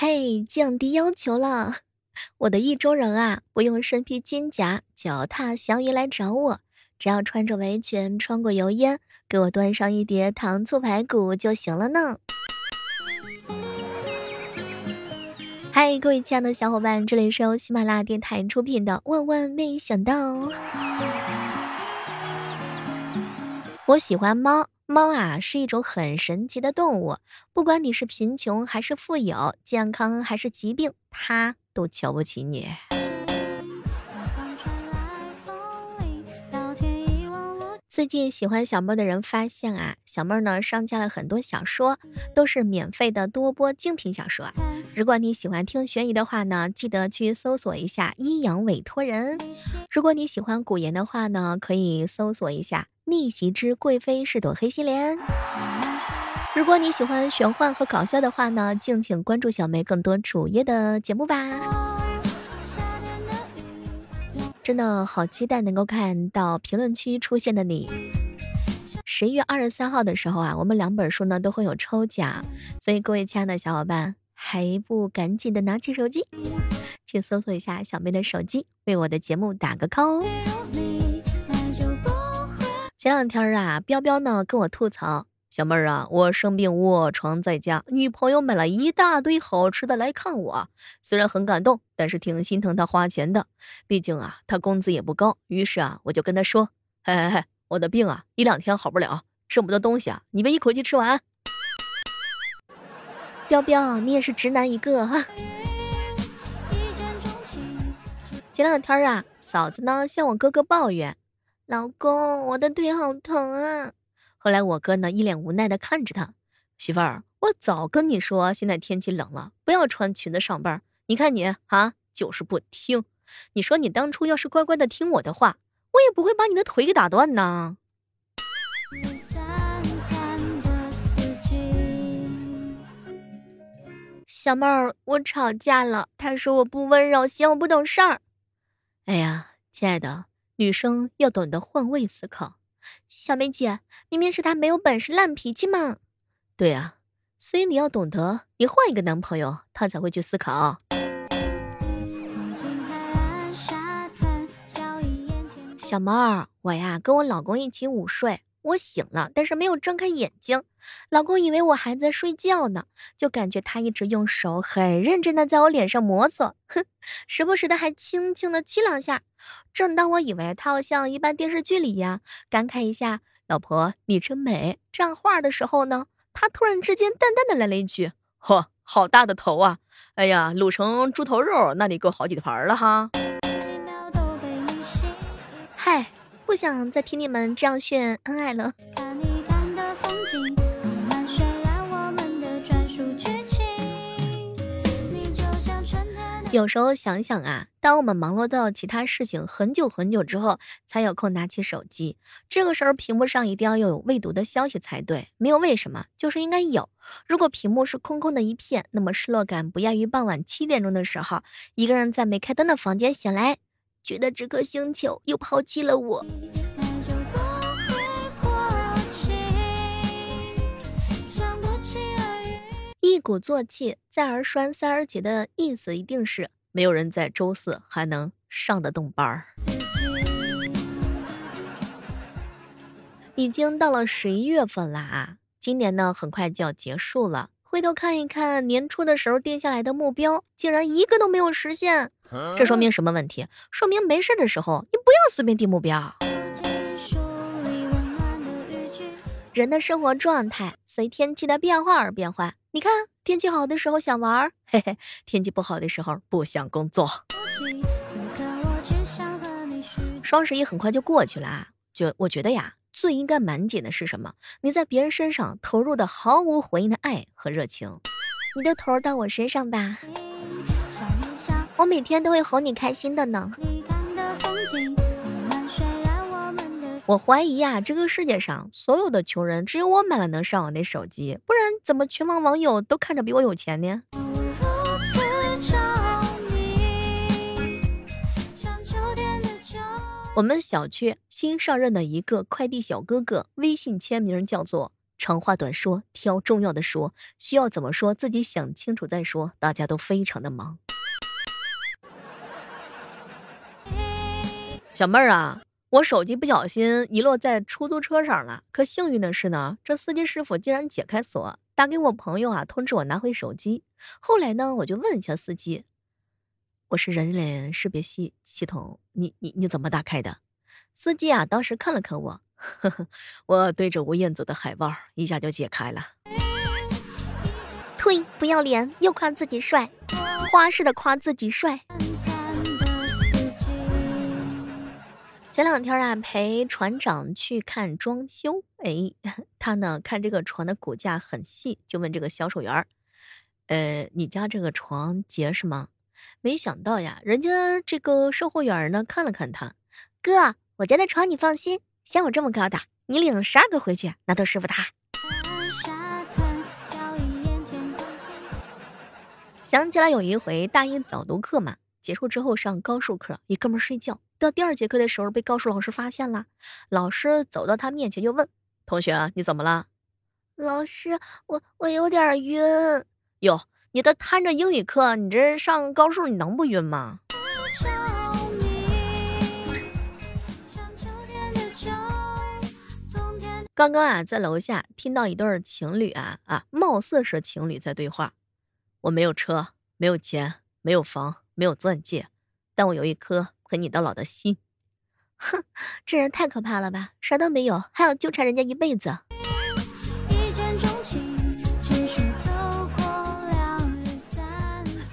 嘿，降低要求了！我的意中人啊，不用身披金甲，脚踏祥云来找我，只要穿着围裙，穿过油烟，给我端上一碟糖醋排骨就行了呢。嗨，各位亲爱的小伙伴，这里是由喜马拉雅电台出品的《万万没想到》。我喜欢猫。猫啊，是一种很神奇的动物，不管你是贫穷还是富有，健康还是疾病，它都瞧不起你。最近喜欢小妹的人发现啊，小妹呢上架了很多小说，都是免费的多播精品小说。如果你喜欢听悬疑的话呢，记得去搜索一下《阴阳委托人》；如果你喜欢古言的话呢，可以搜索一下。逆袭之贵妃是朵黑心莲。如果你喜欢玄幻和搞笑的话呢，敬请关注小梅更多主页的节目吧。真的好期待能够看到评论区出现的你。十一月二十三号的时候啊，我们两本书呢都会有抽奖，所以各位亲爱的小伙伴，还不赶紧的拿起手机，去搜索一下小妹的手机，为我的节目打个 call 哦。前两天啊，彪彪呢跟我吐槽，小妹儿啊，我生病卧床在家，女朋友买了一大堆好吃的来看我，虽然很感动，但是挺心疼他花钱的，毕竟啊，他工资也不高。于是啊，我就跟他说，嘿嘿嘿，我的病啊，一两天好不了，这么多东西啊，你别一口气吃完。彪彪，你也是直男一个哈。前两天啊，嫂子呢向我哥哥抱怨。老公，我的腿好疼啊！后来我哥呢一脸无奈的看着他，媳妇儿，我早跟你说，现在天气冷了，不要穿裙子上班。你看你啊，就是不听。你说你当初要是乖乖的听我的话，我也不会把你的腿给打断呢。小妹儿，我吵架了，他说我不温柔，嫌我不懂事儿。哎呀，亲爱的。女生要懂得换位思考，小梅姐，明明是他没有本事、烂脾气嘛。对啊，所以你要懂得，你换一个男朋友，他才会去思考。小猫儿，我呀跟我老公一起午睡。我醒了，但是没有睁开眼睛。老公以为我还在睡觉呢，就感觉他一直用手很认真的在我脸上摩挲，哼，时不时的还轻轻的亲两下。正当我以为他要像一般电视剧里呀感慨一下“老婆你真美”这样话的时候呢，他突然之间淡淡的来了一句：“嚯，好大的头啊！哎呀，卤成猪头肉那得够好几盘了哈。”嗨。不想再听你们这样炫恩爱了。有时候想想啊，当我们忙碌到其他事情很久很久之后，才有空拿起手机，这个时候屏幕上一定要有未读的消息才对。没有为什么，就是应该有。如果屏幕是空空的一片，那么失落感不亚于傍晚七点钟的时候，一个人在没开灯的房间醒来。觉得这颗星球又抛弃了我。一鼓作气，再而衰，三而竭的意思一定是没有人在周四还能上得动班儿。已经到了十一月份了啊，今年呢很快就要结束了。回头看一看年初的时候定下来的目标，竟然一个都没有实现，这说明什么问题？说明没事的时候你不要随便定目标。人的生活状态随天气的变化而变化。你看，天气好的时候想玩，嘿嘿；天气不好的时候不想工作。双十一很快就过去了啊，就我觉得呀。最应该满减的是什么？你在别人身上投入的毫无回应的爱和热情，你就投入到我身上吧。我每天都会哄你开心的呢。我怀疑呀，这个世界上所有的穷人，只有我买了能上网的手机，不然怎么全网网友都看着比我有钱呢？我们小区新上任的一个快递小哥哥，微信签名叫做长话短说，挑重要的说，需要怎么说自己想清楚再说。大家都非常的忙。小妹儿啊，我手机不小心遗落在出租车上了。可幸运的是呢，这司机师傅竟然解开锁，打给我朋友啊，通知我拿回手机。后来呢，我就问一下司机：“我是人脸识别系系统，你你你怎么打开的？”司机啊，当时看了看我，呵呵，我对着吴彦祖的海报，一下就解开了。呸！不要脸，又夸自己帅，花式的夸自己帅。前两天啊，陪船长去看装修。哎，他呢看这个床的骨架很细，就问这个销售员儿：“呃，你家这个床结实吗？”没想到呀，人家这个售货员呢看了看他，哥，我家的床你放心，像我这么高的，你领十二个回去，那都师傅他。想起来有一回大一早读课嘛，结束之后上高数课，一哥们睡觉。到第二节课的时候，被高数老师发现了。老师走到他面前就问：“同学，你怎么了？”“老师，我我有点晕。”“哟，你这摊着英语课，你这上高数，你能不晕吗？”刚刚啊，在楼下听到一对情侣啊啊，貌似是情侣在对话。我没有车，没有钱，没有房，没有钻戒，但我有一颗。和你到老的心，哼，这人太可怕了吧！啥都没有，还要纠缠人家一辈子。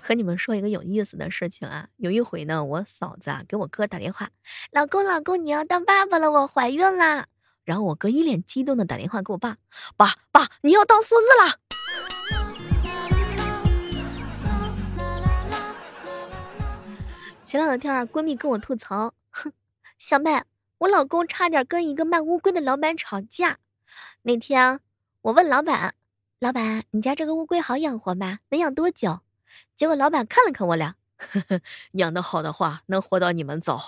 和你们说一个有意思的事情啊，有一回呢，我嫂子啊给我哥打电话，老公老公，你要当爸爸了，我怀孕啦。然后我哥一脸激动的打电话给我爸，爸爸，你要当孙子了。前两天，闺蜜跟我吐槽：“哼，小妹，我老公差点跟一个卖乌龟的老板吵架。那天我问老板：‘老板，你家这个乌龟好养活吗？能养多久？’结果老板看了看我俩，呵呵，养的好的话，能活到你们走。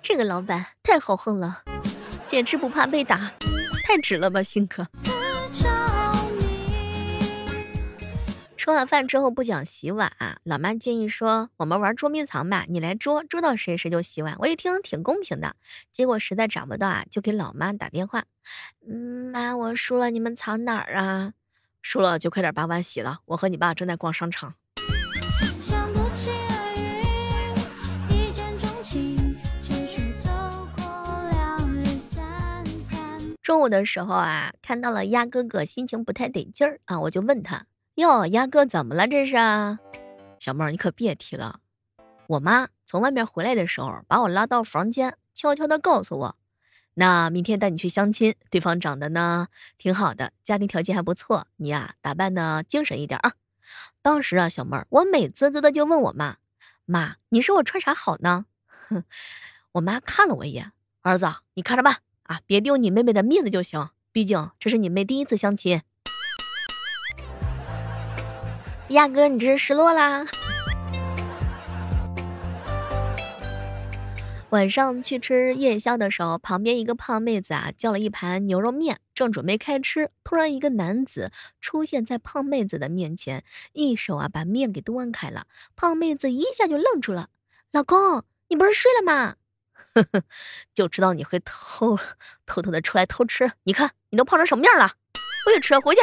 这个老板太豪横了，简直不怕被打，太直了吧，性格。”吃完饭之后不想洗碗，老妈建议说：“我们玩捉迷藏吧，你来捉，捉到谁谁就洗碗。”我一听挺公平的，结果实在找不到啊，就给老妈打电话：“嗯，妈，我输了，你们藏哪儿啊？输了就快点把碗洗了，我和你爸正在逛商场。”中午的时候啊，看到了鸭哥哥心情不太得劲儿啊，我就问他。哟，鸭哥怎么了？这是小妹儿，你可别提了。我妈从外面回来的时候，把我拉到房间，悄悄的告诉我：“那明天带你去相亲，对方长得呢挺好的，家庭条件还不错，你呀打扮的精神一点啊。”当时啊，小妹儿，我美滋滋的就问我妈：“妈，你说我穿啥好呢？”哼，我妈看了我一眼：“儿子，你看着办啊，别丢你妹妹的面子就行，毕竟这是你妹第一次相亲。”亚哥，你这是失落啦？晚上去吃夜宵的时候，旁边一个胖妹子啊叫了一盘牛肉面，正准备开吃，突然一个男子出现在胖妹子的面前，一手啊把面给端开了。胖妹子一下就愣住了：“老公，你不是睡了吗？”呵呵，就知道你会偷偷偷的出来偷吃。你看你都胖成什么样了？回去吃，回去。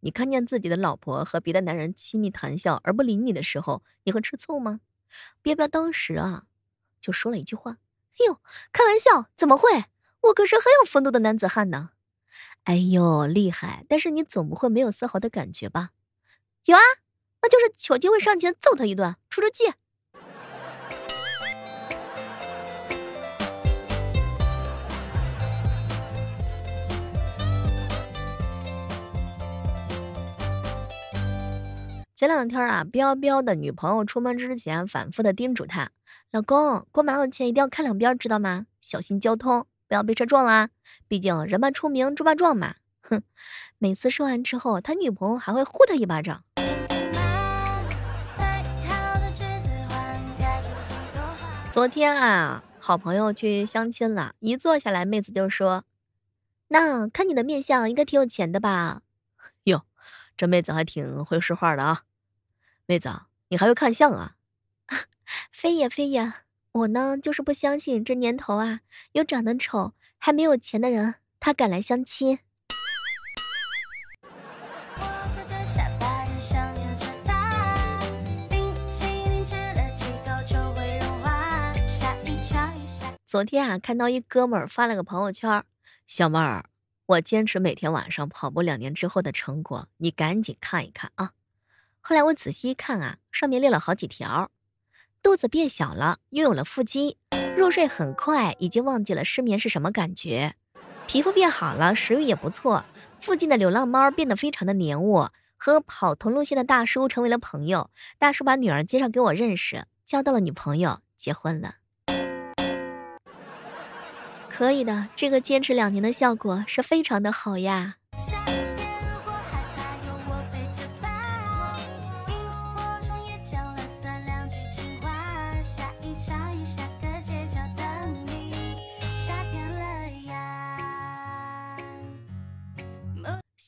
你看见自己的老婆和别的男人亲密谈笑而不理你的时候，你会吃醋吗？”彪彪当时啊就说了一句话：“哎呦，开玩笑，怎么会？我可是很有风度的男子汉呢。”哎呦，厉害！但是你总不会没有丝毫的感觉吧？有啊。那就是有机会上前揍他一顿，出出气。前两天啊，彪彪的女朋友出门之前反复的叮嘱他：“老公，过马路前一定要看两边，知道吗？小心交通，不要被车撞了。毕竟人怕出名，猪怕壮嘛。”哼，每次说完之后，他女朋友还会呼他一巴掌。昨天啊，好朋友去相亲了，一坐下来，妹子就说：“那看你的面相，应该挺有钱的吧？” 哟，这妹子还挺会说话的啊。妹子，你还会看相啊？非也非也，我呢就是不相信这年头啊，有长得丑还没有钱的人，他敢来相亲。昨天啊，看到一哥们儿发了个朋友圈，小妹儿，我坚持每天晚上跑步两年之后的成果，你赶紧看一看啊。后来我仔细一看啊，上面列了好几条：肚子变小了，拥有了腹肌，入睡很快，已经忘记了失眠是什么感觉；皮肤变好了，食欲也不错；附近的流浪猫变得非常的黏我，和跑同路线的大叔成为了朋友。大叔把女儿介绍给我认识，交到了女朋友，结婚了。可以的，这个坚持两年的效果是非常的好呀。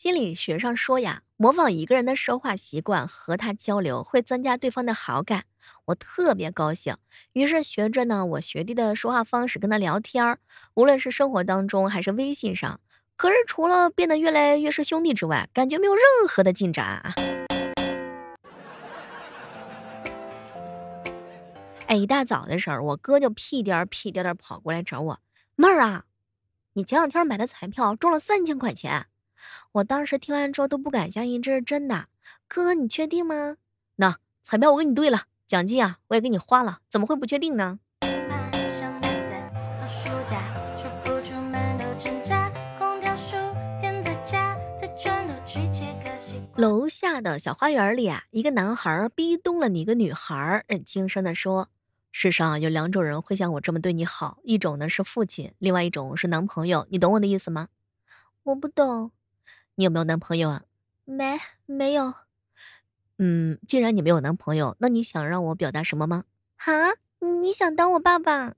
心理学上说呀，模仿一个人的说话习惯和他交流，会增加对方的好感。我特别高兴，于是学着呢我学弟的说话方式跟他聊天儿，无论是生活当中还是微信上。可是除了变得越来越是兄弟之外，感觉没有任何的进展啊！哎，一大早的时候，我哥就屁颠儿屁颠儿的跑过来找我，妹儿啊，你前两天买的彩票中了三千块钱。我当时听完之后都不敢相信这是真的，哥，你确定吗？那彩票我给你兑了，奖金啊我也给你花了，怎么会不确定呢？楼下的小花园里啊，一个男孩逼咚了你一个女孩，轻声的说：“世上有两种人会像我这么对你好，一种呢是父亲，另外一种是男朋友，你懂我的意思吗？”我不懂。你有没有男朋友啊？没，没有。嗯，既然你没有男朋友，那你想让我表达什么吗？啊，你想当我爸爸？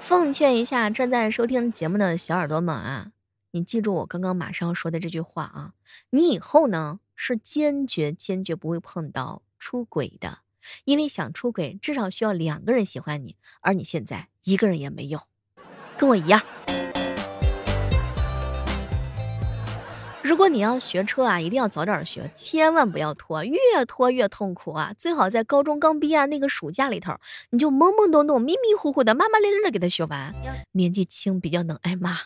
奉劝一下正在收听节目的小耳朵们啊，你记住我刚刚马上要说的这句话啊，你以后呢是坚决坚决不会碰到出轨的，因为想出轨至少需要两个人喜欢你，而你现在一个人也没有，跟我一样。如果你要学车啊，一定要早点学，千万不要拖，越拖越痛苦啊！最好在高中刚毕业那个暑假里头，你就懵懵懂懂、迷迷糊糊的、骂骂咧咧的给他学完。年纪轻比较能挨骂。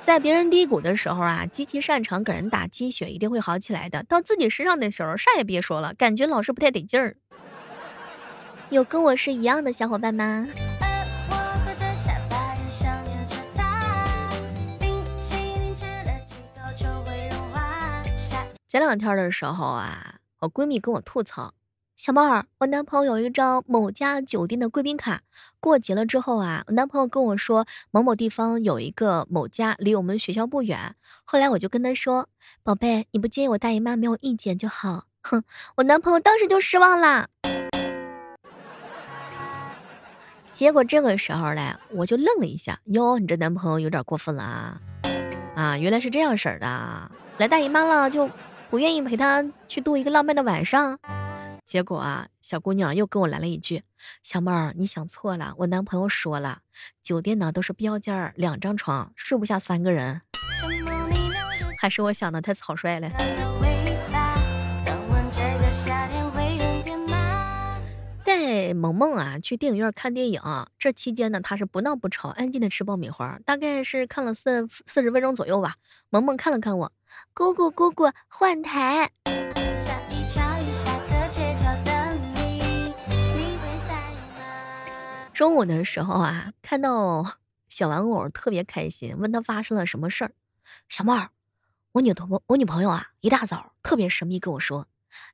在别人低谷的时候啊，极其擅长给人打鸡血，一定会好起来的。到自己身上的时候，啥也别说了，感觉老是不太得劲儿。有跟我是一样的小伙伴吗？前两天的时候啊，我闺蜜跟我吐槽：“小妹儿，我男朋友有一张某家酒店的贵宾卡，过节了之后啊，我男朋友跟我说某某地方有一个某家离我们学校不远。后来我就跟他说，宝贝，你不介意我大姨妈没有意见就好。哼，我男朋友当时就失望啦。结果这个时候嘞，我就愣了一下，哟，你这男朋友有点过分了啊！啊，原来是这样式儿的，来大姨妈了就。”不愿意陪他去度一个浪漫的晚上，结果啊，小姑娘又跟我来了一句：“小妹儿，你想错了，我男朋友说了，酒店呢都是标间儿，两张床睡不下三个人。”还是我想的太草率了。萌萌啊去电影院看电影，这期间呢，他是不闹不吵，安静的吃爆米花，大概是看了四四十分钟左右吧。萌萌看了看我。姑姑，姑姑，换台。中午的时候啊，看到 小玩偶特别开心，问他发生了什么事儿。小妹儿，我女朋我女朋友啊，一大早特别神秘跟我说，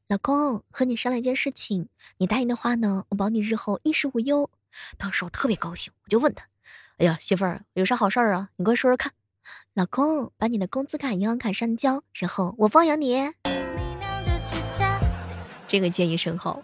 老公和你商量一件事情，你答应的话呢，我保你日后衣食无忧。当时我特别高兴，我就问他，哎呀，媳妇儿有啥好事儿啊？你快说说看。老公，把你的工资卡、银行卡上交，然后我包养你。这个建议甚好。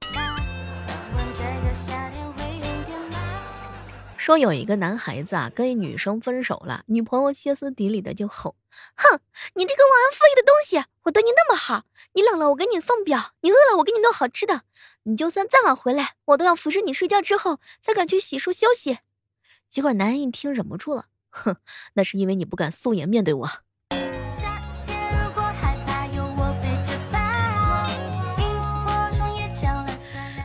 说有一个男孩子啊，跟一女生分手了，女朋友歇斯底里的就吼：“哼，你这个忘恩负义的东西！我对你那么好，你冷了我给你送表，你饿了我给你弄好吃的，你就算再晚回来，我都要服侍你睡觉之后才敢去洗漱休息。”结果男人一听忍不住了，哼，那是因为你不敢素颜面对我。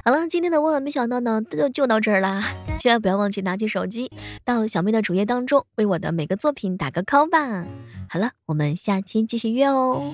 好了，今天的万万没想到呢，就就到这儿啦。千万不要忘记拿起手机，到小妹的主页当中，为我的每个作品打个 call 吧。好了，我们下期继续约哦。